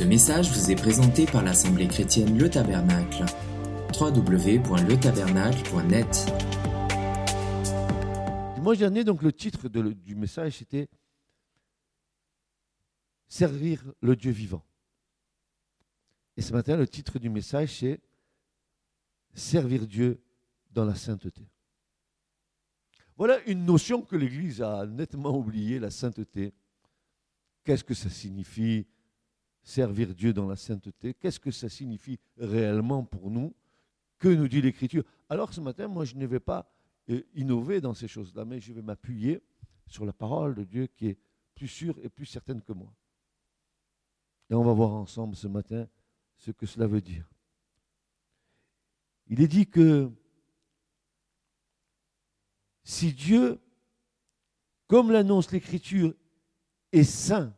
Ce message vous est présenté par l'Assemblée chrétienne Le Tabernacle. www.letabernacle.net Dimanche dernier, donc, le titre du message, c'était Servir le Dieu vivant. Et ce matin, le titre du message, c'est Servir Dieu dans la sainteté. Voilà une notion que l'Église a nettement oubliée, la sainteté. Qu'est-ce que ça signifie? Servir Dieu dans la sainteté Qu'est-ce que ça signifie réellement pour nous? Que nous dit l'Écriture? Alors ce matin, moi, je ne vais pas euh, innover dans ces choses-là, mais je vais m'appuyer sur la parole de Dieu qui est plus sûre et plus certaine que moi. Et on va voir ensemble ce matin ce que cela veut dire. Il est dit que si Dieu, comme l'annonce l'Écriture, est saint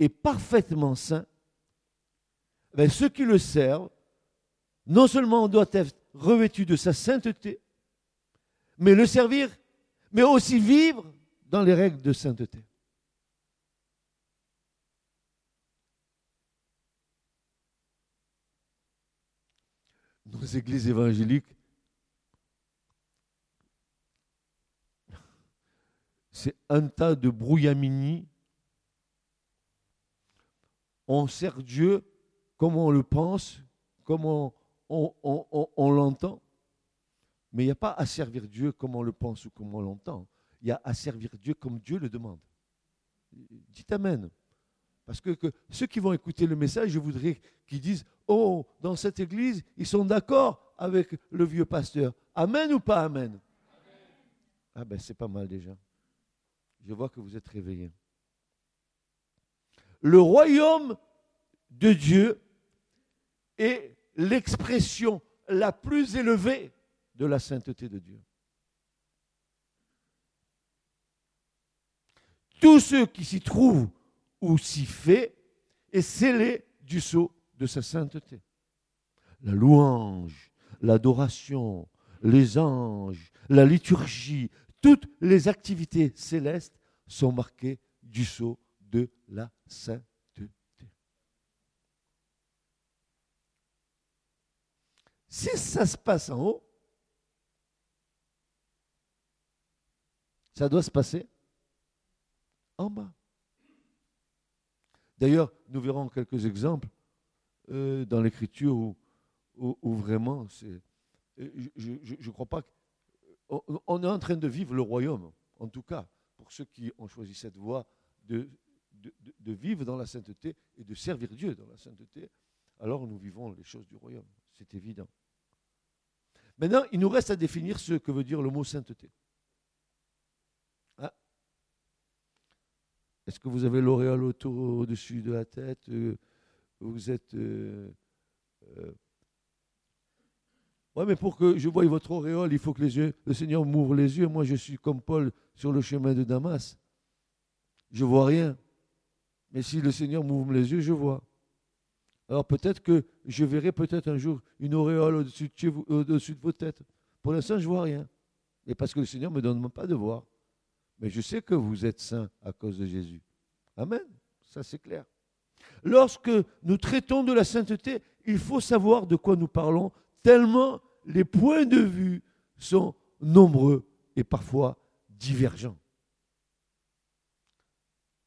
et parfaitement saint, ben, ceux qui le servent, non seulement doivent être revêtus de sa sainteté, mais le servir, mais aussi vivre dans les règles de sainteté. Nos églises évangéliques, c'est un tas de brouillamini. On sert Dieu comme on le pense, comme on, l'entend. Mais il n'y a pas à servir Dieu comme on le pense ou comme on l'entend. Il y a à servir Dieu comme Dieu le demande. Dites Amen. Parce que, que ceux qui vont écouter le message, je voudrais qu'ils disent, oh, dans cette église, ils sont d'accord avec le vieux pasteur. Amen ou pas Amen? Ah ben c'est pas mal déjà. Je vois que vous êtes réveillés. Le royaume de Dieu est l'expression la plus élevée de la sainteté de Dieu. Tous ceux qui s'y trouvent ou s'y fait est scellé du sceau de sa sainteté. La louange, l'adoration, les anges, la liturgie, toutes les activités célestes sont marquées du sceau de la sainteté. Si ça se passe en haut, ça doit se passer en bas. D'ailleurs, nous verrons quelques exemples euh, dans l'Écriture où, vraiment, c'est, euh, je ne crois pas. que- on, on est en train de vivre le royaume, en tout cas, pour ceux qui ont choisi cette voie de, de- vivre dans la sainteté et de servir Dieu dans la sainteté. Alors nous vivons les choses du royaume, c'est évident. Maintenant, il nous reste à définir ce que veut dire le mot sainteté. Hein Est-ce que vous avez l'auréole au-dessus de la tête euh, Vous êtes. euh, euh, Ouais, mais pour que je voie votre auréole, il faut que les yeux, le Seigneur m'ouvre les yeux. Moi, je suis comme Paul sur le chemin de Damas. Je vois rien. Mais si le Seigneur m'ouvre les yeux, je vois. Alors peut-être que je verrai peut-être un jour une auréole au-dessus de, vos têtes. Pour l'instant, je ne vois rien. Et parce que le Seigneur ne me donne pas de voir. Mais je sais que vous êtes saints à cause de Jésus. Amen. Ça, c'est clair. Lorsque nous traitons de la sainteté, il faut savoir de quoi nous parlons, tellement les points de vue sont nombreux et parfois divergents.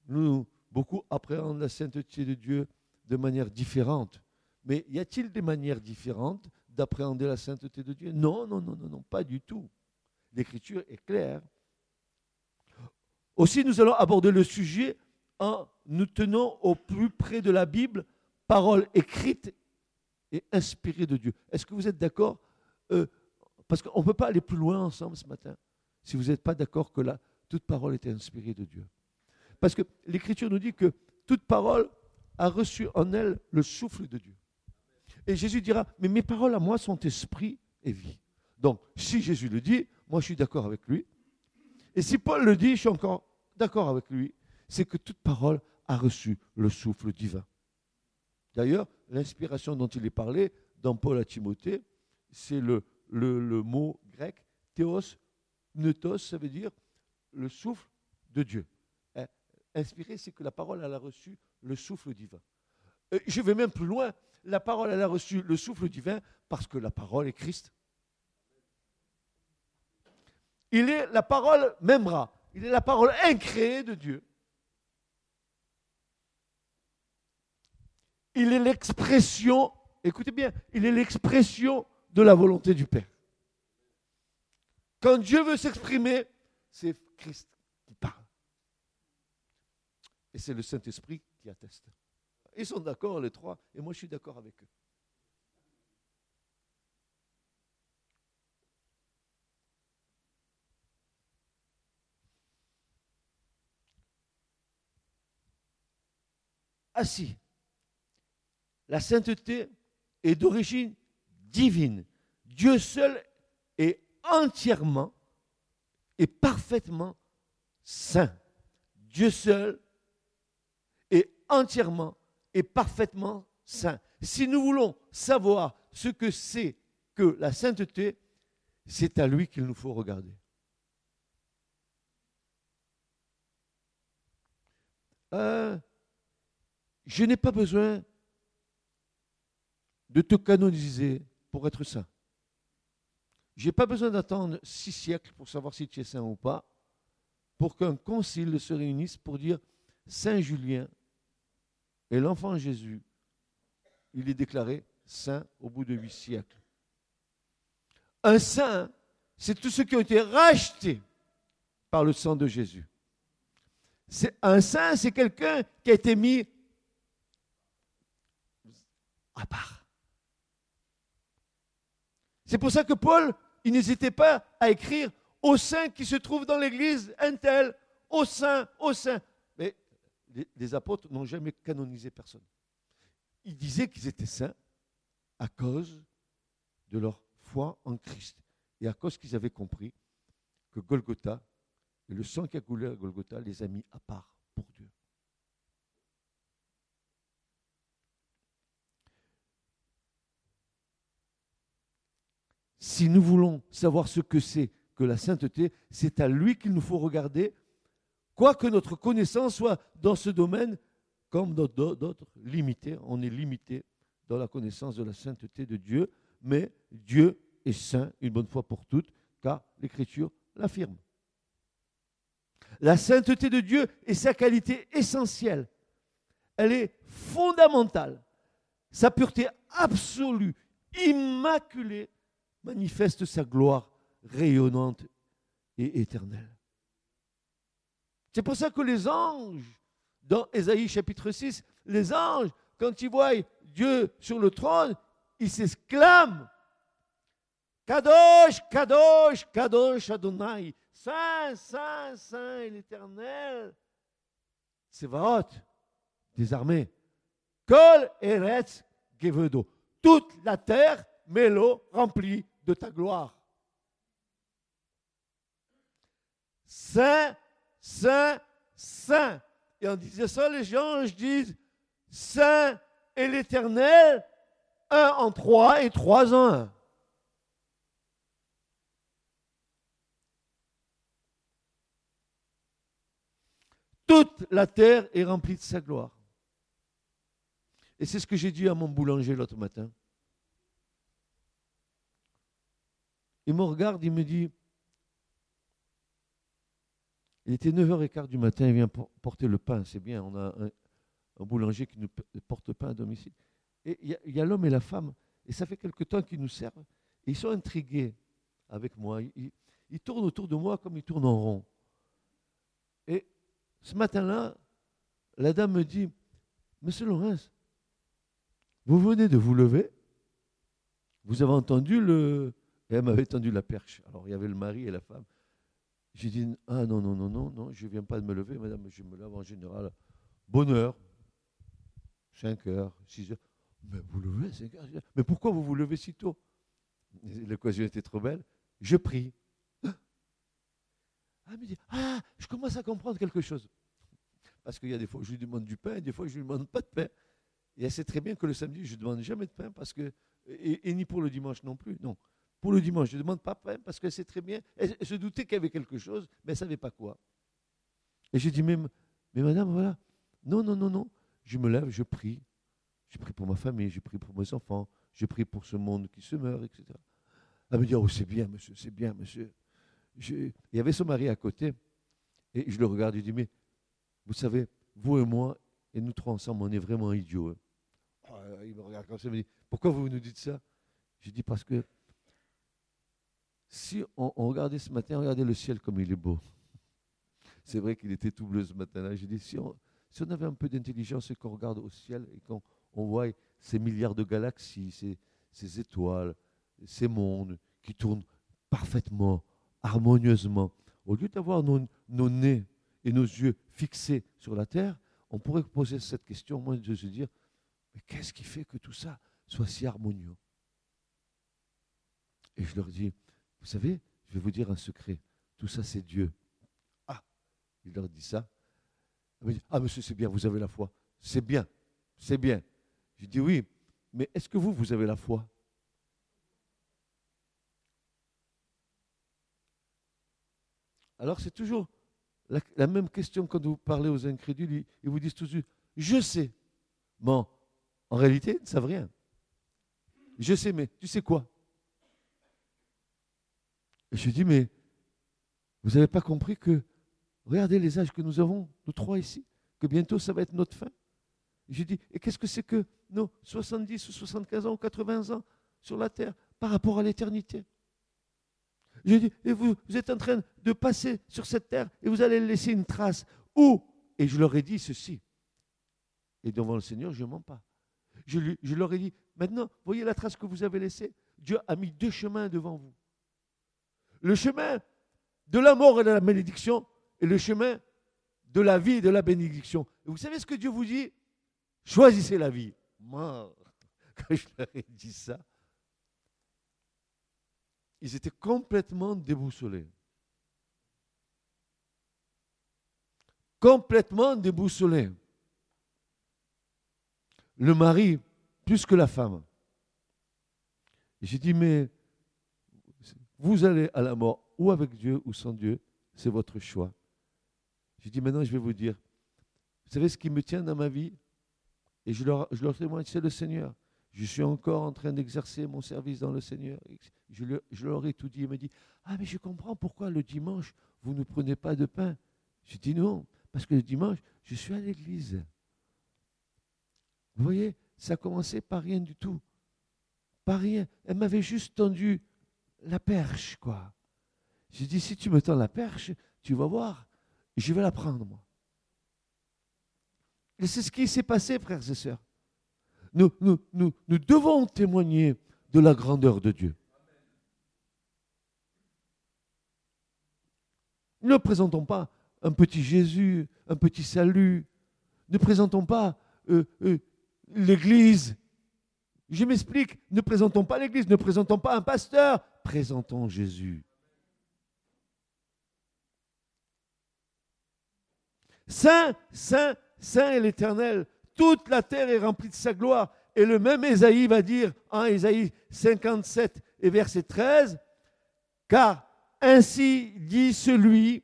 Nous, beaucoup appréhendent la sainteté de Dieu de manière différente. Mais y a-t-il des manières différentes d'appréhender la sainteté de Dieu? Non, non, non, non, pas du tout. L'Écriture est claire. Aussi, nous allons aborder le sujet en nous tenant au plus près de la Bible, parole écrite et inspirée de Dieu. Est-ce que vous êtes d'accord? Euh, Parce qu'on ne peut pas aller plus loin ensemble ce matin si vous n'êtes pas d'accord que là, toute parole est inspirée de Dieu. Parce que l'Écriture nous dit que toute parole a reçu en elle le souffle de Dieu. Et Jésus dira, mais mes paroles à moi sont esprit et vie. Donc, si Jésus le dit, moi je suis d'accord avec lui. Et si Paul le dit, je suis encore d'accord avec lui. C'est que toute parole a reçu le souffle divin. D'ailleurs, l'inspiration dont il est parlé dans Paul à Timothée, c'est le, mot grec théos, neutos, ça veut dire le souffle de Dieu. Hein, Inspiré, c'est que la parole elle a reçu le souffle divin. Euh, Je vais même plus loin. La parole, elle a reçu le souffle divin parce que la parole est Christ. Il est la parole membra. Il est la parole incréée de Dieu. Il est l'expression, écoutez bien, il est l'expression de la volonté du Père. Quand Dieu veut s'exprimer, c'est Christ. Et c'est le Saint-Esprit qui atteste. Ils sont d'accord, les trois, et moi je suis d'accord avec eux. Ainsi, la sainteté est d'origine divine. Dieu seul est entièrement et parfaitement saint. Dieu seul entièrement et parfaitement saint. Si nous voulons savoir ce que c'est que la sainteté, c'est à lui qu'il nous faut regarder. Euh, je n'ai pas besoin de te canoniser pour être saint. Je n'ai pas besoin d'attendre six siècles pour savoir si tu es saint ou pas, pour qu'un concile se réunisse pour dire Saint Julien et l'enfant Jésus, il est déclaré saint au bout de huit siècles. Un saint, c'est tous ceux qui ont été rachetés par le sang de Jésus. Un saint, c'est quelqu'un qui a été mis à part. C'est pour ça que Paul, il n'hésitait pas à écrire aux saints qui se trouvent dans l'église, un tel, aux saints, aux saints. Les apôtres n'ont jamais canonisé personne. Ils disaient qu'ils étaient saints à cause de leur foi en Christ et à cause qu'ils avaient compris que Golgotha et le sang qui a coulé à Golgotha les a mis à part pour Dieu. Si nous voulons savoir ce que c'est que la sainteté, c'est à lui qu'il nous faut regarder, quoique notre connaissance soit dans ce domaine, comme d'autres, limitée. On est limité dans la connaissance de la sainteté de Dieu, mais Dieu est saint une bonne fois pour toutes, car l'Écriture l'affirme. La sainteté de Dieu est sa qualité essentielle. Elle est fondamentale. Sa pureté absolue, immaculée, manifeste sa gloire rayonnante et éternelle. C'est pour ça que les anges, dans Ésaïe chapitre 6, les anges, quand ils voient Dieu sur le trône, ils s'exclament Kadosh, Kadosh, Kadosh Adonai, Saint, Saint, Saint l'Éternel. C'est Vaot, des armées. Kol Eretz Gevedo. Toute la terre, mélo, remplie de ta gloire. Saint, Saint, Saint. Et en disant ça, les anges disent Saint et l'Éternel, un en trois et trois en un. Toute la terre est remplie de sa gloire. Et c'est ce que j'ai dit à mon boulanger l'autre matin. Il me regarde, il me dit, il était 9h15 du matin, il vient porter le pain, c'est bien, on a un, boulanger qui nous porte pain à domicile. Et il y a, a l'homme et la femme, et ça fait quelque temps qu'ils nous servent, et ils sont intrigués avec moi. Ils, ils tournent autour de moi comme ils tournent en rond. Et ce matin-là, la dame me dit, Monsieur Laurence, vous venez de vous lever, vous avez entendu le, et elle m'avait tendu la perche. Alors il y avait le mari et la femme. J'ai dit Ah non, non, non, non, non, je ne viens pas de me lever, madame, je me lève en général. Bonne heure, 5 heures, 6 heures. Mais vous levez 5 heures Mais pourquoi vous vous levez si tôt? L'occasion était trop belle. Je prie. Me dit Ah, je commence à comprendre quelque chose. Parce qu'il y a des fois où je lui demande du pain, et des fois je ne lui demande pas de pain. Et elle sait très bien que le samedi, je ne demande jamais de pain, parce que, et, et ni pour le dimanche non plus. Non pour le dimanche. Je ne demande pas pain parce qu'elle sait très bien. Elle, se doutait qu'il y avait quelque chose, mais elle ne savait pas quoi. Et j'ai dit, mais, mais madame, voilà. Non, non, non, non. Je me lève, je prie. J'ai prié pour ma famille, j'ai prié pour mes enfants, j'ai prié pour ce monde qui se meurt, etc. Elle me dit, oh c'est bien, monsieur, c'est bien, monsieur. Il y avait son mari à côté, et je le regarde, il dit, mais vous savez, vous et moi, et nous trois ensemble, on est vraiment idiots. Hein. Oh, il me regarde comme ça, il me dit, pourquoi vous nous dites ça? J'ai dit, parce que si on, regardait ce matin, regardait le ciel comme il est beau. C'est vrai qu'il était tout bleu ce matin-là. J'ai dit, si on, avait un peu d'intelligence et qu'on regarde au ciel et qu'on on voit ces milliards de galaxies, ces, étoiles, ces mondes qui tournent parfaitement, harmonieusement, au lieu d'avoir nos, nos, nez et nos yeux fixés sur la terre, on pourrait poser cette question, moi, de se dire, mais qu'est-ce qui fait que tout ça soit si harmonieux? Et je leur dis, vous savez, je vais vous dire un secret, tout ça c'est Dieu. Ah, il leur dit ça. Ah, monsieur, c'est bien, vous avez la foi. C'est bien, c'est bien. Je dis oui, mais est-ce que vous, vous avez la foi? Alors c'est toujours la, même question quand vous parlez aux incrédules, ils, vous disent toujours, je sais. Bon, en réalité, ils ne savent rien. Je sais, mais tu sais quoi? Je dis, mais vous n'avez pas compris que, regardez les âges que nous avons, nous trois ici, que bientôt ça va être notre fin. Je dis, et qu'est-ce que c'est que nos 70 ou 75 ans ou 80 ans sur la terre par rapport à l'éternité? Je dis, et vous, vous êtes en train de passer sur cette terre et vous allez laisser une trace. Où? Et je leur ai dit ceci. Et devant le Seigneur, je ne mens pas. Je, lui, je leur ai dit, maintenant, voyez la trace que vous avez laissée Dieu a mis deux chemins devant vous. Le chemin de la mort et de la malédiction et le chemin de la vie et de la bénédiction. Vous savez ce que Dieu vous dit? Choisissez la vie. Quand je leur ai dit ça, ils étaient complètement déboussolés. Complètement déboussolés. Le mari, plus que la femme. J'ai dit, mais vous allez à la mort, ou avec Dieu ou sans Dieu, c'est votre choix. J'ai dit, maintenant je vais vous dire, vous savez ce qui me tient dans ma vie? Et je leur, je leur témoigne, c'est le Seigneur. Je suis encore en train d'exercer mon service dans le Seigneur. Je, leur ai tout dit. Il m'a dit Ah, mais je comprends pourquoi le dimanche, vous ne prenez pas de pain. J'ai dit Non, parce que le dimanche, je suis à l'église. Vous voyez, ça a commencé par rien du tout. Par rien. Elle m'avait juste tendu la perche, quoi. J'ai dit Si tu me tends la perche, tu vas voir, je vais la prendre, moi. Et c'est ce qui s'est passé, frères et sœurs. Nous, nous, nous, nous devons témoigner de la grandeur de Dieu. Ne présentons pas un petit Jésus, un petit salut. Ne présentons pas euh, euh, l'Église. Je m'explique, ne présentons pas l'Église, ne présentons pas un pasteur, présentons Jésus. Saint, saint, Saint est l'Éternel. Toute la terre est remplie de sa gloire. Et le même Ésaïe va dire en Ésaïe 57 et verset 13, car ainsi dit celui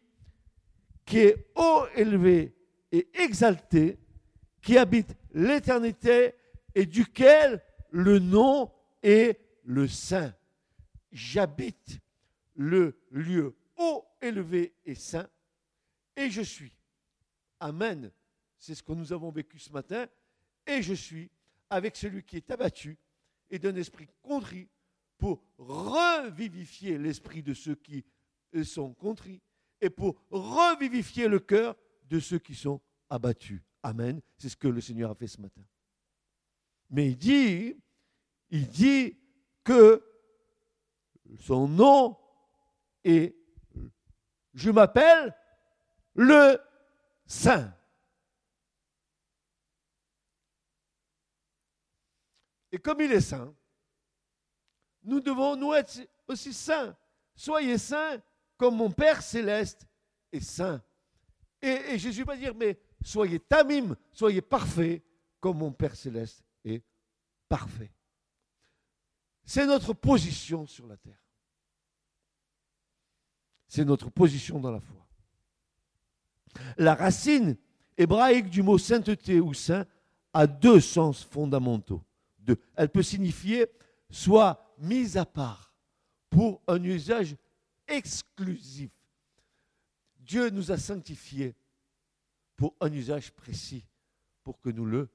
qui est haut élevé et exalté, qui habite l'éternité et duquel le nom est le Saint. J'habite le lieu haut élevé et saint et je suis. Amen. C'est ce que nous avons vécu ce matin. Et je suis avec celui qui est abattu et d'un esprit contrit pour revivifier l'esprit de ceux qui sont contrits et pour revivifier le cœur de ceux qui sont abattus. Amen. C'est ce que le Seigneur a fait ce matin. Mais il dit, il dit que son nom est, je m'appelle le Saint. Et comme il est saint, nous devons nous être aussi saints. Soyez saints comme mon Père céleste est saint. Et, Jésus va dire, mais soyez tamim, soyez parfaits comme mon Père céleste est parfait. C'est notre position sur la terre. C'est notre position dans la foi. La racine hébraïque du mot sainteté ou saint a deux sens fondamentaux. Elle peut signifier soit mise à part pour un usage exclusif. Dieu nous a sanctifiés pour un usage précis, pour que nous le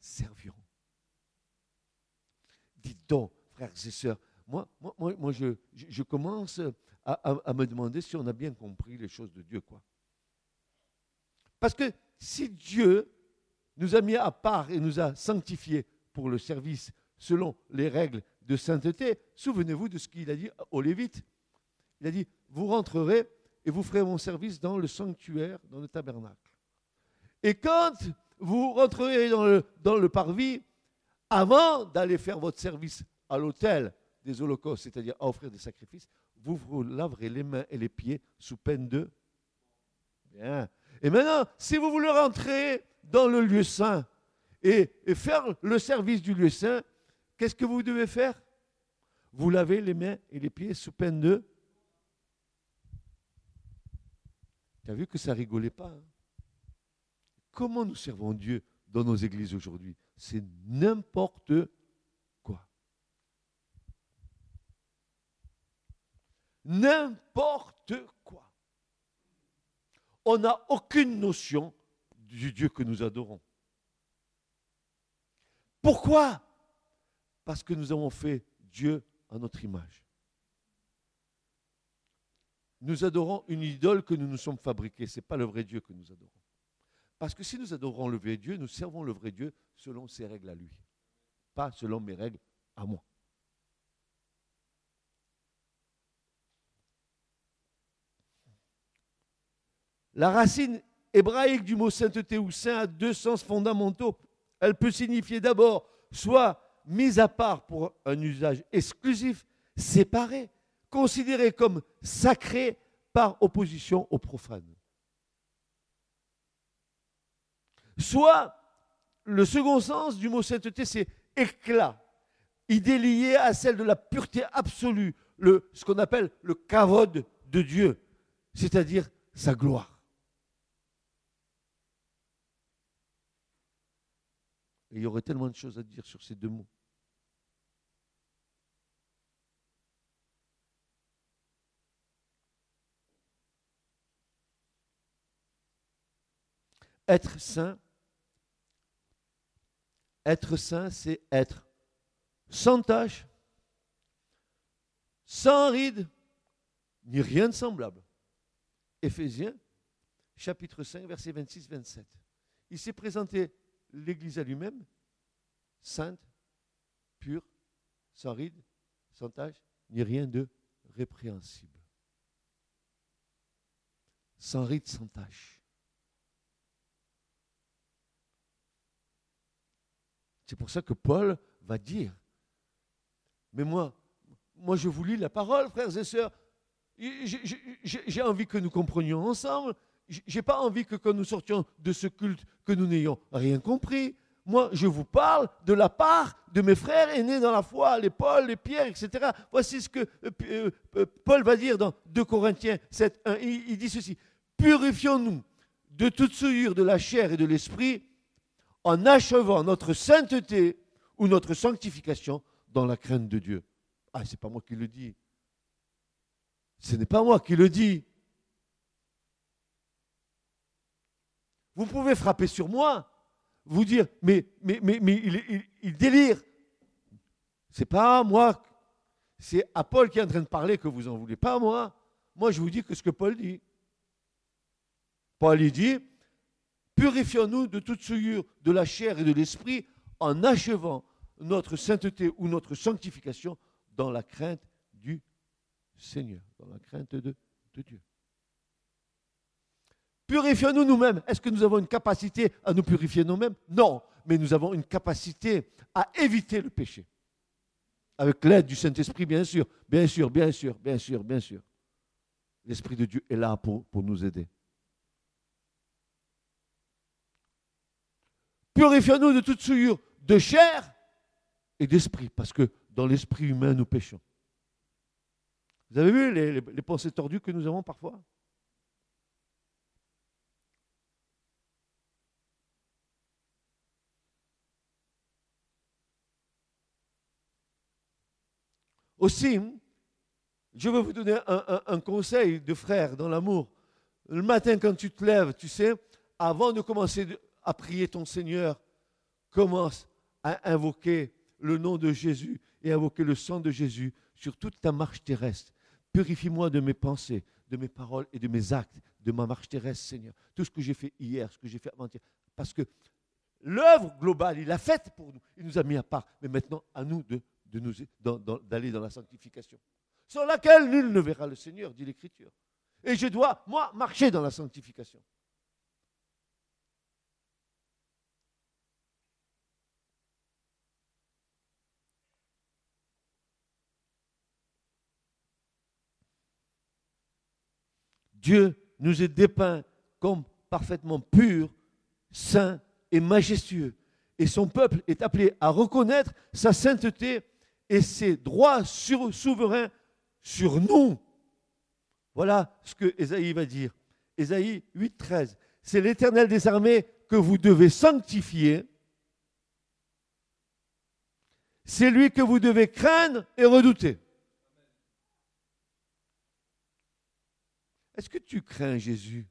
servions. Dites donc, frères et sœurs, moi, moi, moi, je, je commence à, à, me demander si on a bien compris les choses de Dieu. quoi. Parce que si Dieu nous a mis à part et nous a sanctifiés pour le service selon les règles de sainteté, souvenez-vous de ce qu'il a dit aux Lévites. Il a dit, vous rentrerez et vous ferez mon service dans le sanctuaire, dans le tabernacle. Et quand vous rentrerez dans le, dans le parvis, avant d'aller faire votre service à l'autel des holocaustes, c'est-à-dire à offrir des sacrifices, vous vous laverez les mains et les pieds sous peine de... Bien. Et maintenant, si vous voulez rentrer dans le lieu saint et, faire le service du lieu saint, qu'est-ce que vous devez faire? Vous lavez les mains et les pieds sous peine de... Tu as vu que ça rigolait pas hein? Comment nous servons Dieu dans nos églises aujourd'hui? C'est n'importe quoi. N'importe quoi. On n'a aucune notion du Dieu que nous adorons. Pourquoi? Parce que nous avons fait Dieu à notre image. Nous adorons une idole que nous nous sommes fabriquée. Ce n'est pas le vrai Dieu que nous adorons. Parce que si nous adorons le vrai Dieu, nous servons le vrai Dieu selon ses règles à lui, pas selon mes règles à moi. La racine hébraïque du mot sainteté ou saint a deux sens fondamentaux. Elle peut signifier d'abord soit mise à part pour un usage exclusif, séparé, considéré comme sacré par opposition au profane. Soit le second sens du mot sainteté, c'est éclat, idée liée à celle de la pureté absolue, ce qu'on appelle le kavod de Dieu, c'est-à-dire sa gloire. Il y aurait tellement de choses à dire sur ces deux mots. Être saint, être saint, c'est être sans tache, sans ride, ni rien de semblable. Éphésiens, chapitre 5, versets 26-27. Il s'est présenté l'Église à lui-même, sainte, pure, sans ride, sans tache, ni rien de répréhensible. Sans ride, sans tache. C'est pour ça que Paul va dire, mais moi, moi je vous lis la parole, frères et sœurs, j'ai envie que nous comprenions ensemble, j'ai pas envie que quand nous sortions de ce culte, que nous n'ayons rien compris. Moi, je vous parle de la part de mes frères aînés dans la foi, les Paul, les Pierre, etc. Voici ce que euh, euh, Paul va dire dans 2 Corinthiens 7, 1. Il, dit ceci Purifions-nous de toute souillure de la chair et de l'esprit en achevant notre sainteté ou notre sanctification dans la crainte de Dieu. Ah, c'est pas moi qui le dis. Ce n'est pas moi qui le dis. Vous pouvez frapper sur moi, vous dire, mais, mais, mais, mais il, il, délire. C'est pas moi, c'est à Paul qui est en train de parler que vous en voulez, pas moi. Moi, je vous dis que ce que Paul dit. Paul il dit, purifions-nous de toute souillure de la chair et de l'esprit en achevant notre sainteté ou notre sanctification dans la crainte du Seigneur, dans la crainte de, Dieu. Purifions-nous nous-mêmes. Est-ce que nous avons une capacité à nous purifier nous-mêmes? Non, mais nous avons une capacité à éviter le péché. Avec l'aide du Saint-Esprit, bien sûr, bien sûr, bien sûr, bien sûr, bien sûr. L'Esprit de Dieu est là pour nous aider. Purifions-nous de toute souillure de chair et d'esprit, parce que dans l'esprit humain, nous péchons. Vous avez vu les, pensées tordues que nous avons parfois? Aussi, je veux vous donner un, un conseil de frère dans l'amour. Le matin, quand tu te lèves, tu sais, avant de commencer à prier ton Seigneur, commence à invoquer le nom de Jésus et invoquer le sang de Jésus sur toute ta marche terrestre. Purifie-moi de mes pensées, de mes paroles et de mes actes, de ma marche terrestre, Seigneur. Tout ce que j'ai fait hier, ce que j'ai fait avant-hier. Parce que l'œuvre globale, il l'a faite pour nous. Il nous a mis à part. Mais maintenant, à nous de, nous, d'aller dans la sanctification. Sans laquelle nul ne verra le Seigneur, dit l'Écriture. Et je dois, moi, marcher dans la sanctification. Dieu nous est dépeint comme parfaitement pur, saint et majestueux. Et son peuple est appelé à reconnaître sa sainteté et ses droits souverains sur nous. Voilà ce que Ésaïe va dire. Ésaïe 8, 13. C'est l'Éternel des armées que vous devez sanctifier. C'est lui que vous devez craindre et redouter. Est-ce que tu crains Jésus?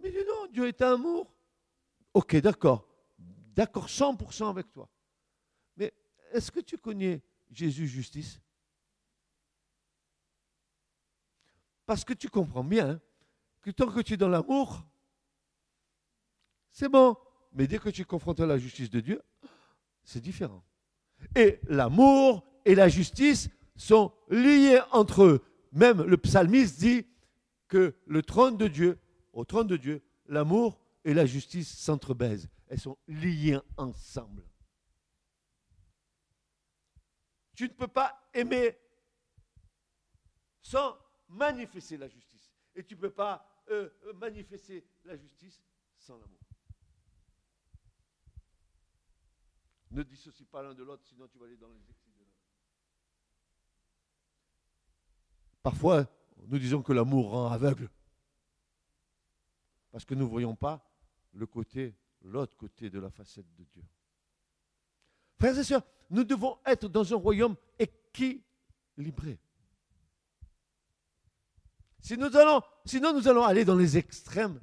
Mais non, Dieu est amour. Ok, d'accord. D'accord, 100% avec toi. Mais est-ce que tu connais Jésus justice? Parce que tu comprends bien que tant que tu es dans l'amour, c'est bon. Mais dès que tu es confronté à la justice de Dieu, c'est différent. Et l'amour et la justice sont liés entre eux. Même le psalmiste dit que le trône de Dieu, au trône de Dieu, l'amour et la justice s'entrebaisent. Elles sont liées ensemble. Tu ne peux pas aimer sans manifester la justice. Et tu ne peux pas euh, manifester la justice sans l'amour. Ne dissocie pas l'un de l'autre, sinon tu vas aller dans les excès de l'autre. Parfois, nous disons que l'amour rend aveugle. Parce que nous ne voyons pas le côté, l'autre côté de la facette de Dieu. Frères et sœurs, nous devons être dans un royaume équilibré. Sinon nous allons aller dans les extrêmes.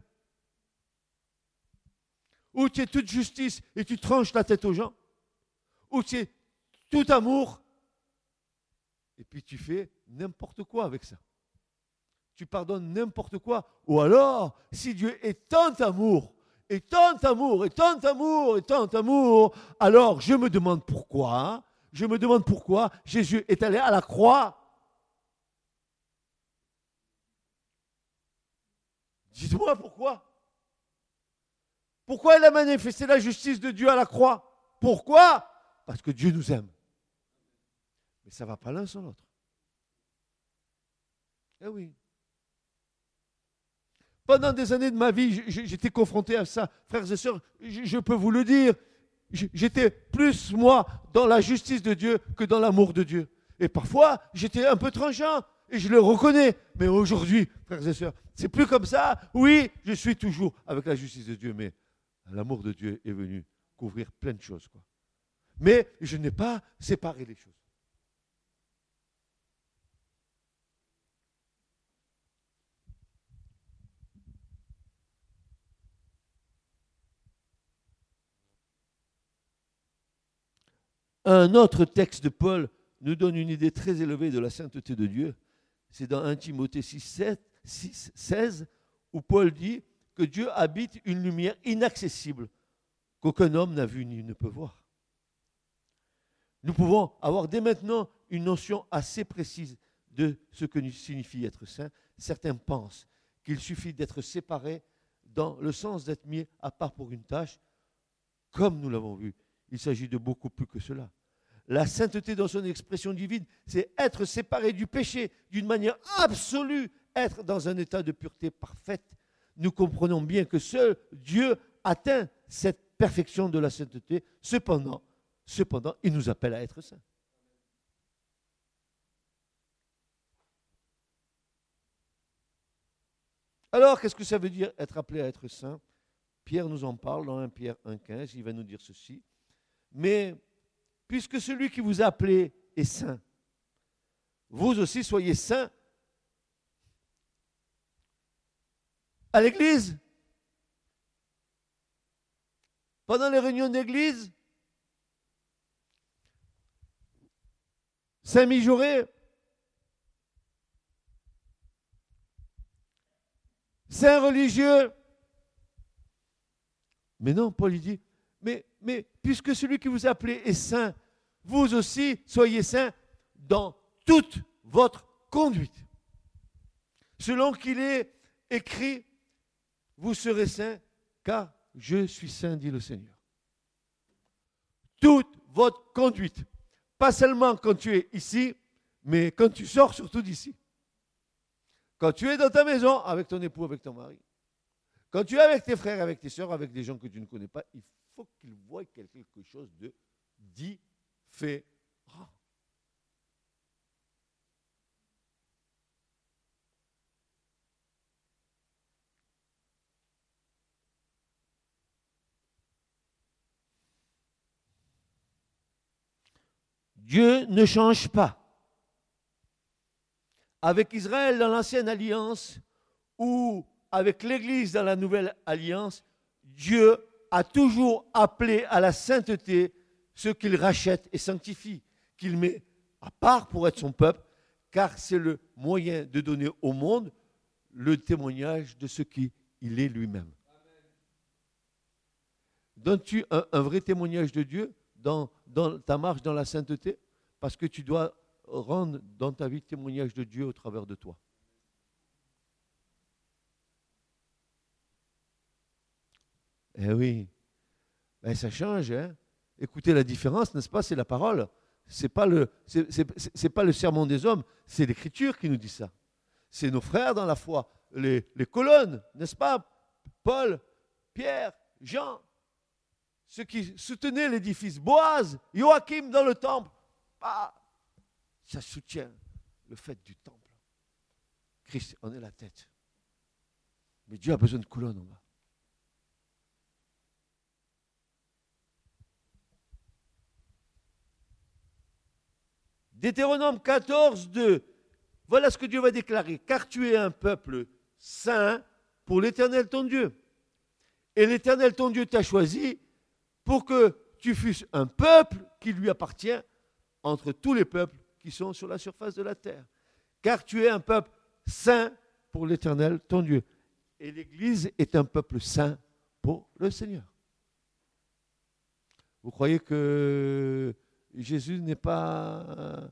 Où tu es toute justice et tu tranches la tête aux gens. Où tu es tout amour et puis tu fais n'importe quoi avec ça tu pardonnes n'importe quoi. Ou alors, si Dieu est tant amour, et tant amour, et tant amour, et tant amour, alors je me demande pourquoi, je me demande pourquoi Jésus est allé à la croix. Dites-moi pourquoi. Pourquoi il a manifesté la justice de Dieu à la croix? Pourquoi? Parce que Dieu nous aime. Mais ça ne va pas l'un sans l'autre. Eh oui. Pendant des années de ma vie, j'étais confronté à ça. Frères et sœurs, je peux vous le dire. J'étais plus, moi, dans la justice de Dieu que dans l'amour de Dieu. Et parfois, j'étais un peu tranchant, et je le reconnais. Mais aujourd'hui, frères et sœurs, c'est plus comme ça. Oui, je suis toujours avec la justice de Dieu, mais l'amour de Dieu est venu couvrir plein de choses. Quoi. Mais je n'ai pas séparé les choses. Un autre texte de Paul nous donne une idée très élevée de la sainteté de Dieu. C'est dans 1 Timothée 6, 16, où Paul dit que Dieu habite une lumière inaccessible qu'aucun homme n'a vue ni ne peut voir. Nous pouvons avoir dès maintenant une notion assez précise de ce que signifie être saint. Certains pensent qu'il suffit d'être séparé dans le sens d'être mis à part pour une tâche, comme nous l'avons vu il s'agit de beaucoup plus que cela. La sainteté dans son expression divine, c'est être séparé du péché d'une manière absolue, être dans un état de pureté parfaite. Nous comprenons bien que seul Dieu atteint cette perfection de la sainteté. Cependant, il nous appelle à être saints. Alors, qu'est-ce que ça veut dire être appelé à être saint? Pierre nous en parle dans 1 Pierre 1,15. Il va nous dire ceci. Mais puisque celui qui vous a appelé est saint, vous aussi soyez saints à l'église. Pendant les réunions d'église, Saint-Mijauré, Saint religieux. Mais non, Paul dit, mais, puisque celui qui vous a appelé est saint, vous aussi soyez saints dans toute votre conduite. Selon qu'il est écrit, vous serez saints, car je suis saint, dit le Seigneur. Toute votre conduite, pas seulement quand tu es ici, mais quand tu sors surtout d'ici. Quand tu es dans ta maison avec ton époux, avec ton mari. Quand tu es avec tes frères, avec tes soeurs, avec des gens que tu ne connais pas, faut qu'ils voient quelque chose de différent. Dieu ne change pas. Avec Israël dans l'ancienne alliance ou avec l'Église dans la nouvelle alliance, Dieu a toujours appelé à la sainteté ceux qu'il rachète et sanctifie, qu'il met à part pour être son peuple, car c'est le moyen de donner au monde le témoignage de ce qu'il est lui-même. Donnes-tu un, vrai témoignage de Dieu dans, dans ta marche dans la sainteté? Parce que tu dois rendre dans ta vie témoignage de Dieu au travers de toi. Eh oui, ben, ça change. Hein Écoutez la différence, n'est-ce pas? C'est la parole. Ce n'est pas, le, pas le sermon des hommes, c'est l'Écriture qui nous dit ça. C'est nos frères dans la foi, les, colonnes, n'est-ce pas? Paul, Pierre, Jean, ceux qui soutenaient l'édifice, Boaz, Joachim dans le temple. Ah, ça soutient le fait du temple. Christ en est la tête. Mais Dieu a besoin de colonnes en bas. Deutéronome 14, 2. Voilà ce que Dieu va déclarer. Car tu es un peuple saint pour l'Éternel ton Dieu. Et l'Éternel ton Dieu t'a choisi pour que tu fusses un peuple qui lui appartient entre tous les peuples qui sont sur la surface de la terre. Car tu es un peuple saint pour l'Éternel ton Dieu. Et l'Église est un peuple saint pour le Seigneur. Vous croyez que Jésus n'est pas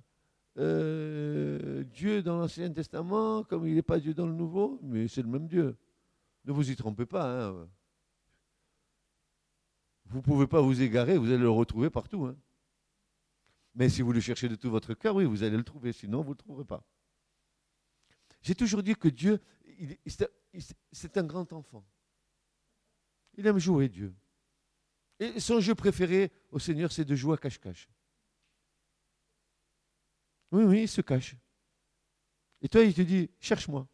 euh, Dieu dans l'Ancien Testament comme il n'est pas Dieu dans le Nouveau, mais c'est le même Dieu. Ne vous y trompez pas. Hein. Vous ne pouvez pas vous égarer, vous allez le retrouver partout. Hein. Mais si vous le cherchez de tout votre cœur, oui, vous allez le trouver, sinon vous ne le trouverez pas. J'ai toujours dit que Dieu, c'est un grand enfant. Il aime jouer Dieu. Et son jeu préféré au Seigneur, c'est de jouer à cache-cache. Oui, oui, il se cache. Et toi, il te dit, cherche-moi.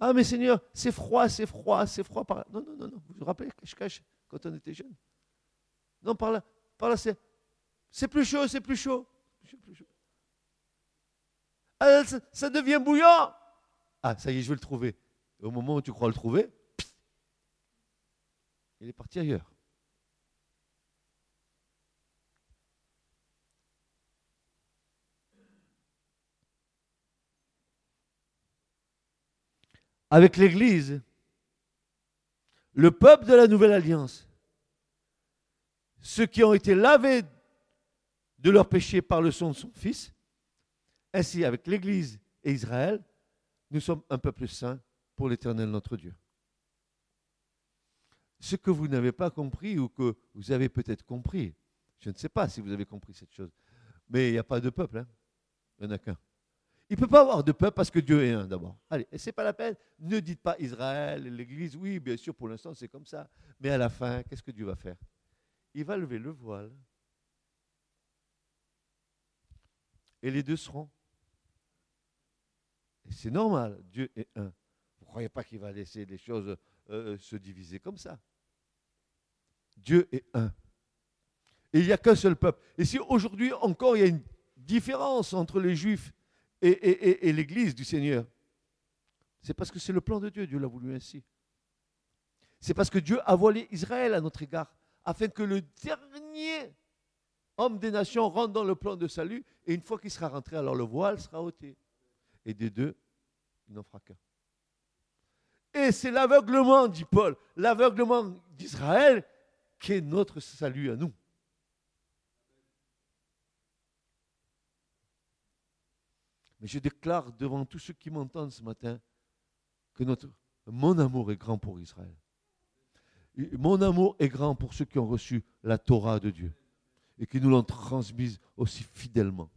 Ah, mais Seigneur, c'est froid, c'est froid, c'est froid par. Non, non, non, non. Vous vous rappelez, cache-cache, quand on était jeune Non, par là, par là, c'est, c'est plus chaud, c'est plus chaud. Ah, ça, devient bouillant. Ah, ça y est, je vais le trouver. au moment où tu crois le trouver, il est parti ailleurs. Avec l'Église, le peuple de la Nouvelle Alliance, ceux qui ont été lavés de leurs péchés par le sang de son Fils, ainsi avec l'Église et Israël, nous sommes un peuple saint pour l'Éternel notre Dieu. Ce que vous n'avez pas compris ou que vous avez peut-être compris, je ne sais pas si vous avez compris cette chose, mais il n'y a pas de peuple, hein. il n'y en a qu'un. Il ne peut pas avoir de peuple parce que Dieu est un d'abord. Allez, ce n'est pas la peine. Ne dites pas Israël, l'Église. Oui, bien sûr, pour l'instant, c'est comme ça. Mais à la fin, qu'est-ce que Dieu va faire? Il va lever le voile. Et les deux seront. C'est normal. Dieu est un. Vous ne croyez pas qu'il va laisser les choses euh, euh, se diviser comme ça? Dieu est un. Et il n'y a qu'un seul peuple. Et si aujourd'hui encore il y a une différence entre les Juifs et, l'Église du Seigneur, c'est parce que c'est le plan de Dieu, Dieu l'a voulu ainsi. C'est parce que Dieu a voilé Israël à notre égard, afin que le dernier homme des nations rentre dans le plan de salut, et une fois qu'il sera rentré, alors le voile sera ôté. Et des deux, il n'en fera qu'un. Et c'est l'aveuglement, dit Paul, l'aveuglement d'Israël qui est notre salut à nous. Mais je déclare devant tous ceux qui m'entendent ce matin que notre, mon amour est grand pour Israël. Mon amour est grand pour ceux qui ont reçu la Torah de Dieu et qui nous l'ont transmise aussi fidèlement.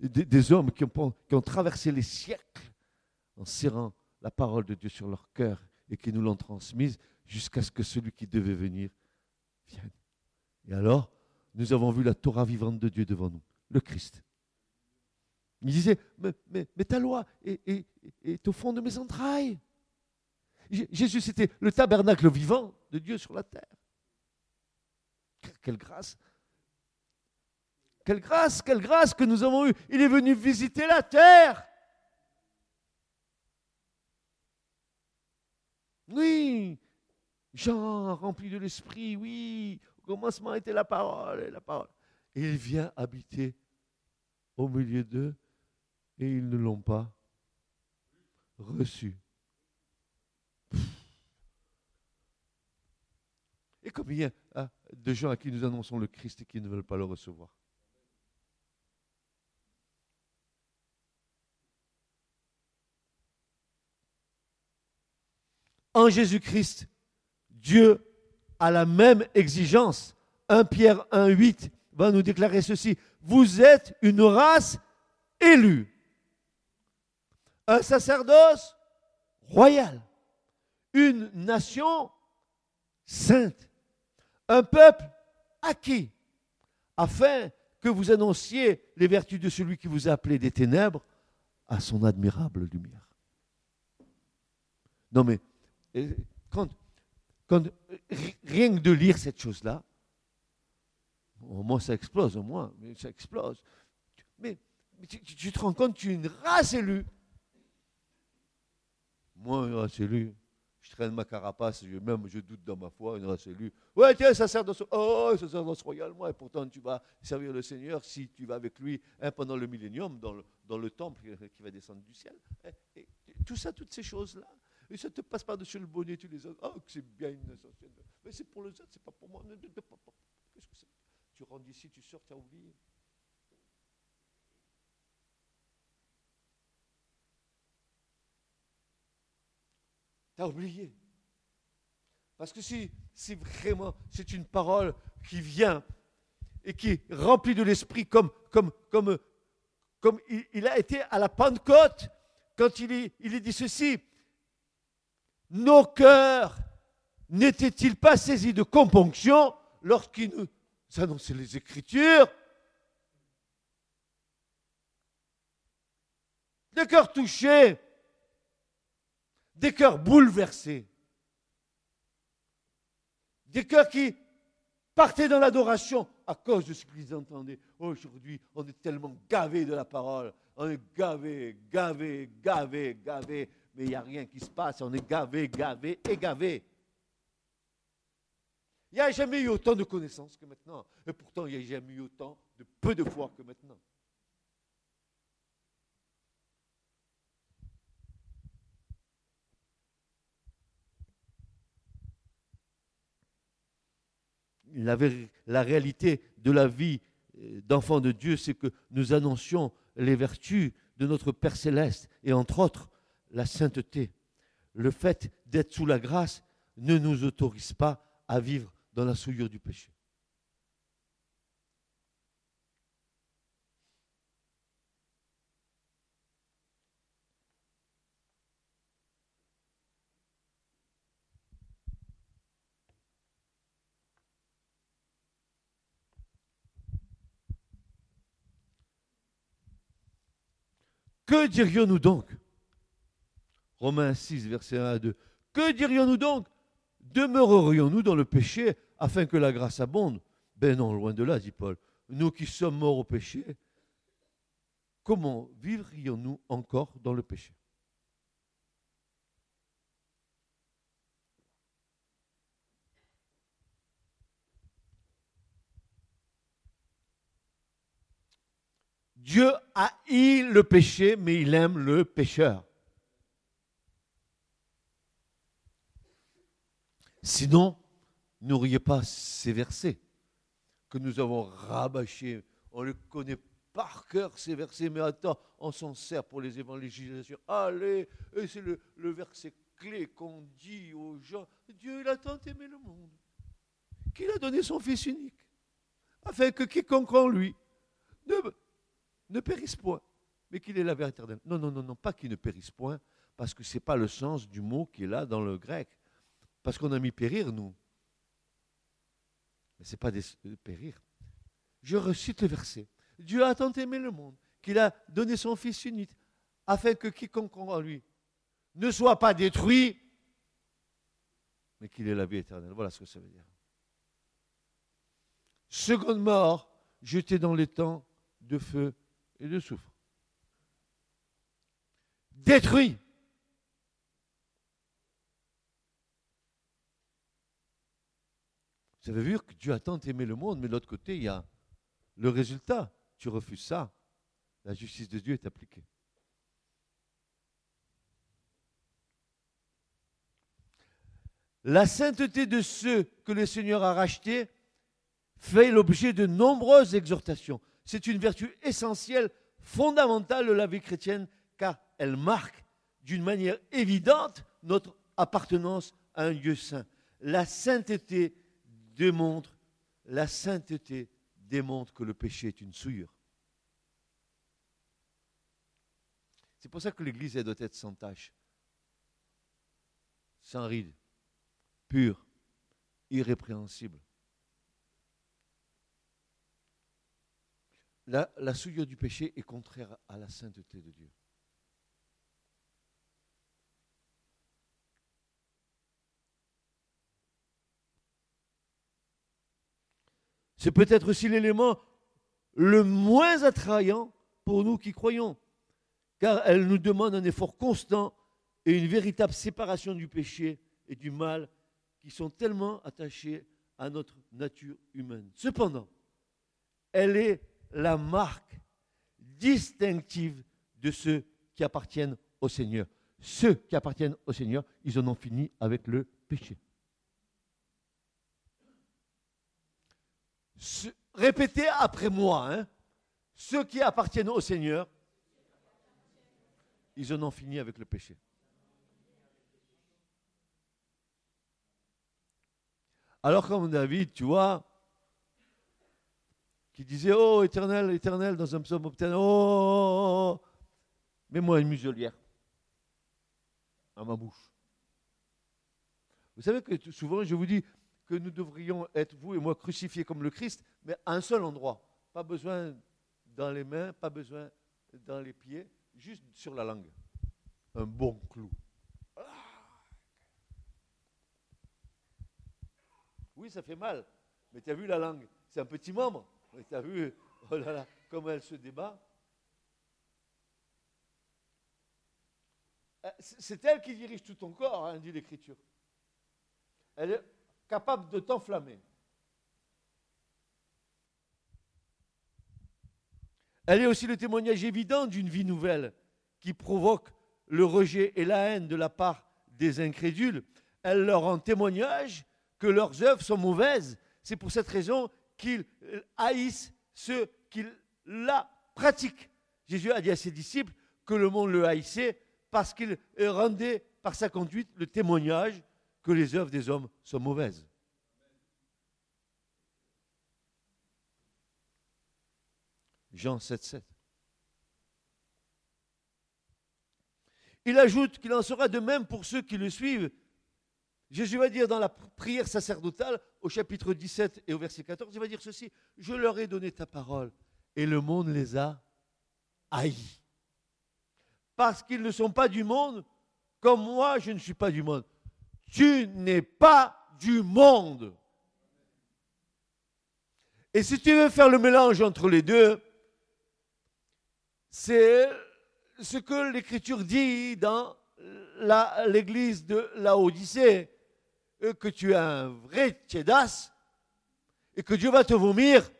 Des, hommes qui ont, qui ont traversé les siècles en serrant la parole de Dieu sur leur cœur et qui nous l'ont transmise jusqu'à ce que celui qui devait venir vienne. Et alors, nous avons vu la Torah vivante de Dieu devant nous, le Christ. Il disait, mais, ta loi est, est, au fond de mes entrailles. Jésus, c'était le tabernacle vivant de Dieu sur la terre. Quelle grâce Quelle grâce, quelle grâce que nous avons eue. Il est venu visiter la terre. Oui, Jean rempli de l'esprit, oui, au commencement était la parole, la parole. Et il vient habiter au milieu d'eux et ils ne l'ont pas reçu. Et combien hein, de gens à qui nous annonçons le Christ et qui ne veulent pas le recevoir? En Jésus-Christ, Dieu a la même exigence. 1 Pierre 1, 8 va nous déclarer ceci. Vous êtes une race élue, un sacerdoce royal, une nation sainte, un peuple acquis, afin que vous annonciez les vertus de celui qui vous a appelé des ténèbres à son admirable lumière. Non mais, quand, quand rien que de lire cette chose-là, au moins ça explose, au moins, ça explose. Mais, tu, tu, te rends compte, tu es une race élue. Moi, une race élue, je traîne ma carapace, je, même je doute dans ma foi, une race élue. Ouais, tiens, sacerdoce, oh, sacerdoce royal, moi, et pourtant tu vas servir le Seigneur si tu vas avec lui hein, pendant le millénium dans le, dans le temple qui va descendre du ciel. Tout ça, toutes ces choses-là. Et ça ne te passe pas dessus le bonnet, tu les autres. Oh, c'est bien une Mais c'est pour les autres, c'est pas pour moi. Qu'est-ce que c'est? Tu rentres d'ici, tu sors, tu as oublié. Oublié. Parce que si, si vraiment c'est une parole qui vient et qui est remplie de l'esprit comme, comme, comme, comme il, a été à la Pentecôte quand il est, dit ceci, nos cœurs n'étaient-ils pas saisis de componction lorsqu'il nous annonçait les Écritures? Des cœurs touchés des cœurs bouleversés, des cœurs qui partaient dans l'adoration à cause de ce qu'ils entendaient. Aujourd'hui, on est tellement gavé de la parole, on est gavé, gavé, gavé, gavé, mais il n'y a rien qui se passe, on est gavé, gavé et gavé. Il n'y a jamais eu autant de connaissances que maintenant, et pourtant il n'y a jamais eu autant de peu de foi que maintenant. La, réalité de la vie euh, d'enfant de Dieu, c'est que nous annoncions les vertus de notre Père céleste et entre autres la sainteté. Le fait d'être sous la grâce ne nous autorise pas à vivre dans la souillure du péché. Que dirions-nous donc? Romains 6, verset 1 à 2. Que dirions-nous donc? Demeurerions-nous dans le péché afin que la grâce abonde? Ben non, loin de là, dit Paul. Nous qui sommes morts au péché, comment vivrions-nous encore dans le péché? Dieu haït le péché, mais il aime le pécheur. Sinon, n'auriez pas ces versets que nous avons rabâchés. On les connaît par cœur, ces versets, mais attends, on s'en sert pour les évangélisations. Allez, et c'est le, verset clé qu'on dit aux gens. Dieu, il a tant aimé le monde qu'il a donné son Fils unique, afin que quiconque en lui ne, ne périsse point, mais qu'il ait la vie éternelle. Non, non, non, non, pas qu'il ne périsse point, parce que ce n'est pas le sens du mot qui est là dans le grec. Parce qu'on a mis périr, nous. Mais ce n'est pas des, périr. Je recite le verset. Dieu a tant aimé le monde qu'il a donné son Fils unique, afin que quiconque en lui ne soit pas détruit, mais qu'il ait la vie éternelle. Voilà ce que ça veut dire. Seconde mort, jeté dans les temps de feu et de souffre. Détruit. Vous avez vu que Dieu a tant aimé le monde, mais de l'autre côté, il y a le résultat. Tu refuses ça, la justice de Dieu est appliquée. La sainteté de ceux que le Seigneur a rachetés fait l'objet de nombreuses exhortations. C'est une vertu essentielle, fondamentale de la vie chrétienne, car elle marque d'une manière évidente notre appartenance à un Dieu saint. La sainteté démontre, que le péché est une souillure. C'est pour ça que l'Église doit être sans tache, sans ride, pure, irrépréhensible. La, souillure du péché est contraire à la sainteté de Dieu. C'est peut-être aussi l'élément le moins attrayant pour nous qui croyons, car elle nous demande un effort constant et une véritable séparation du péché et du mal qui sont tellement attachés à notre nature humaine. Cependant, elle est la marque distinctive de ceux qui appartiennent au Seigneur. Ceux qui appartiennent au Seigneur, ils en ont fini avec le péché. répétez après moi, hein. ceux qui appartiennent au Seigneur, ils en ont fini avec le péché. Alors comme David, tu vois, qui disait, oh éternel, éternel, dans un psaume obtenu, oh, oh, oh, mets-moi une muselière à ma bouche. Vous savez que souvent, je vous dis, que nous devrions être, vous et moi, crucifiés comme le Christ, mais à un seul endroit. Pas besoin dans les mains, pas besoin dans les pieds, juste sur la langue. Un bon clou. Oui, ça fait mal, mais tu as vu la langue, c'est un petit membre. Tu as vu, oh là là, comment elle se débat. Euh, c'est elle qui dirige tout ton corps, hein, dit l'Écriture. Elle est capable de t'enflammer. Elle est aussi le témoignage évident d'une vie nouvelle qui provoque le rejet et la haine de la part des incrédules. Elle leur rend témoignage que leurs œuvres sont mauvaises. C'est pour cette raison qu'ils haïssent ceux qui la pratiquent. Jésus a dit à ses disciples que le monde le haïssait parce qu'il rendait par sa conduite le témoignage que les œuvres des hommes sont mauvaises. Jean 7, 7. Il ajoute qu'il en sera de même pour ceux qui le suivent. Jésus va dire dans la prière sacerdotale, au chapitre 17 et au verset 14, il va dire ceci, je leur ai donné ta parole et le monde les a haïs. Parce qu'ils ne sont pas du monde, comme moi je ne suis pas du monde. Tu n'es pas du monde. Et si tu veux faire le mélange entre les deux, c'est ce que l'Écriture dit dans l'église de la Que tu es un vrai tchédas et que Dieu va te vomir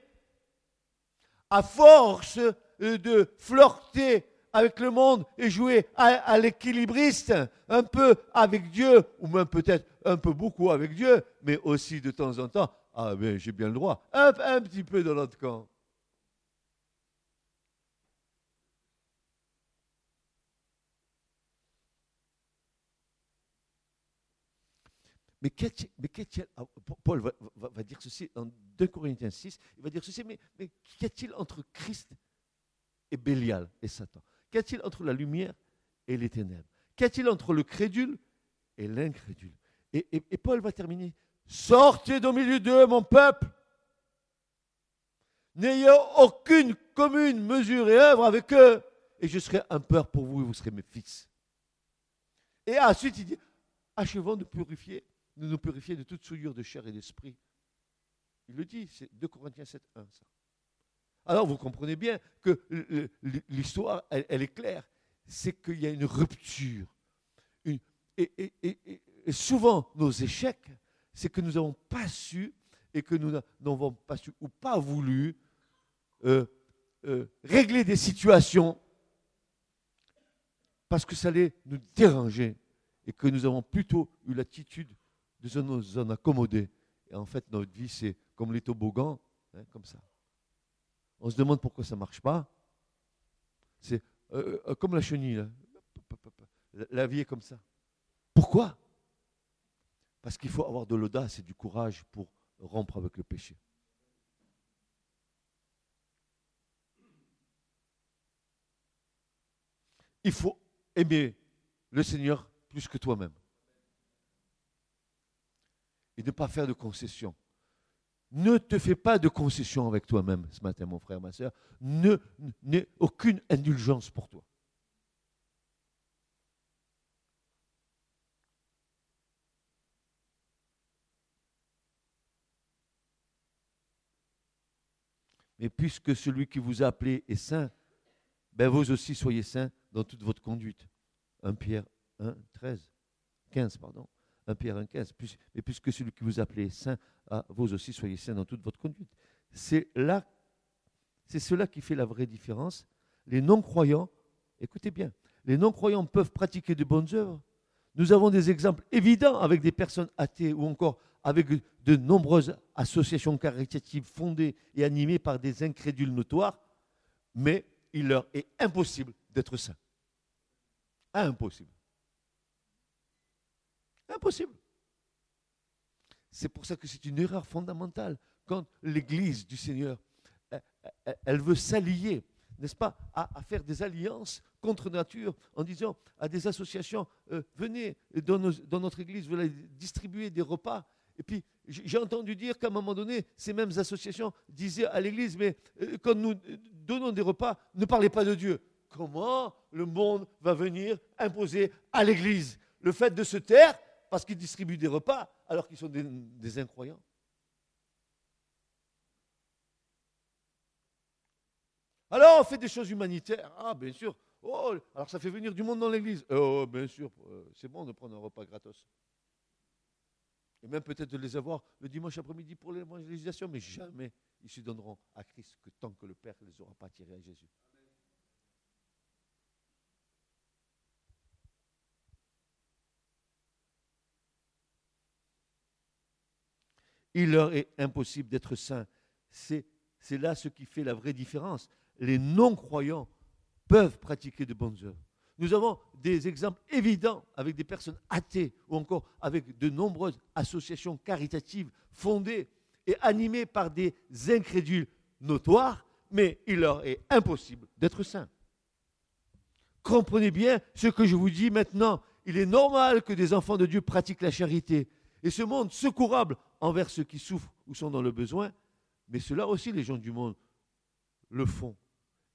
à force de flirter avec le monde et jouer à, l'équilibriste, un peu avec Dieu, ou même peut-être un peu beaucoup avec Dieu, mais aussi de temps en temps, ah ben j'ai bien le droit, un, un petit peu dans l'autre camp. Mais, ah, Paul va, dire ceci en 2 Corinthiens 6, il va dire ceci, mais, qu'y a-t-il entre Christ et Bélial et Satan? Qu'y a-t-il entre la lumière et les ténèbres? Qu'y a-t-il entre le crédule et l'incrédule? Et, Paul va terminer, sortez au milieu d'eux, mon peuple, n'ayez aucune commune mesure et œuvre avec eux, et je serai un père pour vous et vous serez mes fils. Et ensuite, il dit, achevons de purifier nous nous purifier de toute souillure de chair et d'esprit. Il le dit, c'est 2 Corinthiens 7, 1, ça. Alors vous comprenez bien que l'histoire, elle, est claire. C'est qu'il y a une rupture. et, souvent, nos échecs, c'est que nous n'avons pas su et que nous n'avons pas su ou pas voulu euh, euh, régler des situations parce que ça allait nous déranger et que nous avons plutôt eu l'attitude de nous en accommoder. Et en fait, notre vie, c'est comme les toboggans, hein, comme ça. On se demande pourquoi ça ne marche pas. C'est euh, euh, comme la chenille. La, vie est comme ça. Pourquoi? Parce qu'il faut avoir de l'audace et du courage pour rompre avec le péché. Il faut aimer le Seigneur plus que toi-même et ne pas faire de concessions. Ne te fais pas de concessions avec toi-même ce matin, mon frère, ma soeur. Ne, aucune indulgence pour toi. Mais puisque celui qui vous a appelé est saint, ben vous aussi soyez saints dans toute votre conduite. 1 Pierre 1, 13, 15, pardon. 1 Pierre 1, 15. Mais puisque celui qui vous appelez saint, ah, vous aussi soyez saint dans toute votre conduite. C'est là, c'est cela qui fait la vraie différence. Les non-croyants, écoutez bien, les non-croyants peuvent pratiquer de bonnes œuvres. Nous avons des exemples évidents avec des personnes athées ou encore avec de nombreuses associations caritatives fondées et animées par des incrédules notoires, mais il leur est impossible d'être saints. Impossible. Impossible. C'est pour ça que c'est une erreur fondamentale quand l'Église du Seigneur, elle veut s'allier, n'est-ce pas, à, faire des alliances contre nature en disant à des associations, euh, venez dans, notre Église, vous allez distribuer des repas. Et puis, j'ai entendu dire qu'à un moment donné, ces mêmes associations disaient à l'Église, mais euh, quand nous donnons des repas, ne parlez pas de Dieu. Comment le monde va venir imposer à l'Église le fait de se taire parce qu'ils distribuent des repas alors qu'ils sont des, incroyants. Alors on fait des choses humanitaires. Ah, bien sûr. Oh, alors ça fait venir du monde dans l'église. Oh, bien sûr, euh, c'est bon de prendre un repas gratos. Et même peut-être de les avoir le dimanche après-midi pour l'évangélisation, mais jamais ils se donneront à Christ que tant que le Père ne les aura pas tirés à Jésus. Il leur est impossible d'être saints. C'est, là ce qui fait la vraie différence. Les non-croyants peuvent pratiquer de bonnes œuvres. Nous avons des exemples évidents avec des personnes athées ou encore avec de nombreuses associations caritatives fondées et animées par des incrédules notoires, mais il leur est impossible d'être saints. Comprenez bien ce que je vous dis maintenant. Il est normal que des enfants de Dieu pratiquent la charité. Et ce monde secourable envers ceux qui souffrent ou sont dans le besoin, mais cela aussi les gens du monde le font.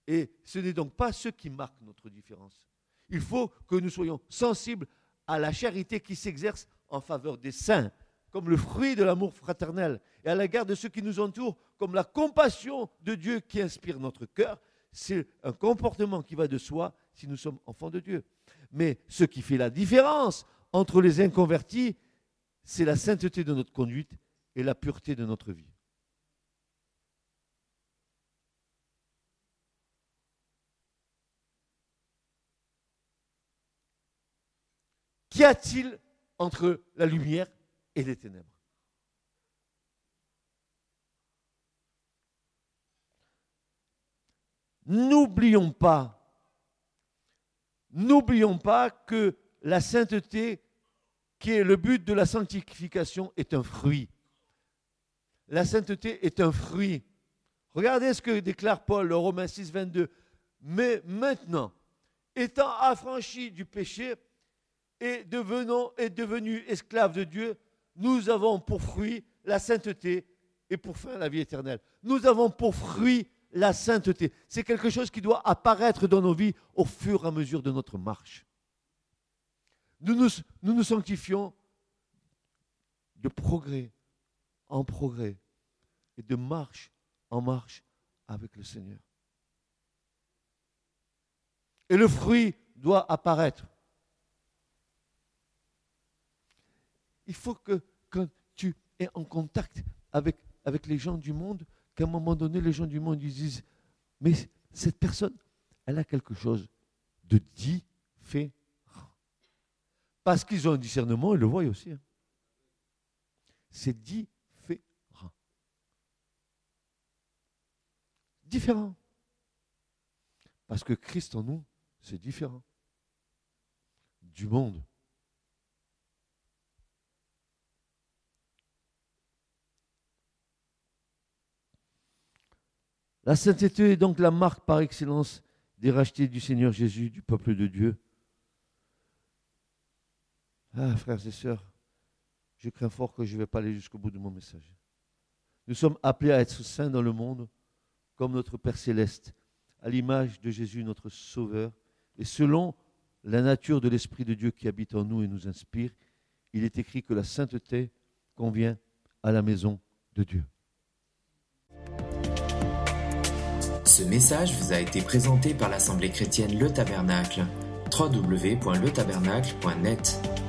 Et ce n'est donc pas ce qui marque notre différence. Il faut que nous soyons sensibles à la charité qui s'exerce en faveur des saints, comme le fruit de l'amour fraternel, et à l'égard de ceux qui nous entourent, comme la compassion de Dieu qui inspire notre cœur, c'est un comportement qui va de soi si nous sommes enfants de Dieu. Mais ce qui fait la différence entre les inconvertis, c'est la sainteté de notre conduite et la pureté de notre vie. Qu'y a-t-il entre la lumière et les ténèbres? N'oublions pas, n'oublions pas que la sainteté, le but de la sanctification, est un fruit. La sainteté est un fruit. Regardez ce que déclare Paul, le Romains 6, 22. Mais maintenant, étant affranchis du péché et devenant et devenus esclaves de Dieu, nous avons pour fruit la sainteté et pour fin la vie éternelle. Nous avons pour fruit la sainteté. C'est quelque chose qui doit apparaître dans nos vies au fur et à mesure de notre marche. Nous nous, sanctifions de progrès en progrès et de marche en marche avec le Seigneur. Et le fruit doit apparaître. Il faut que quand tu es en contact avec, avec les gens du monde, qu'à un moment donné, les gens du monde disent, mais cette personne, elle a quelque chose de différent. Parce qu'ils ont un discernement, ils le voient aussi. Hein. C'est différent. Différent. Parce que Christ en nous, c'est différent. Du monde. La sainteté est donc la marque par excellence des rachetés du Seigneur Jésus, du peuple de Dieu. Ah, frères et sœurs, je crains fort que je ne vais pas aller jusqu'au bout de mon message. Nous sommes appelés à être saints dans le monde, comme notre Père céleste, à l'image de Jésus, notre Sauveur, et selon la nature de l'Esprit de Dieu qui habite en nous et nous inspire, il est écrit que la sainteté convient à la maison de Dieu. Ce message vous a été présenté par l'Assemblée chrétienne Le Tabernacle. www.letabernacle.net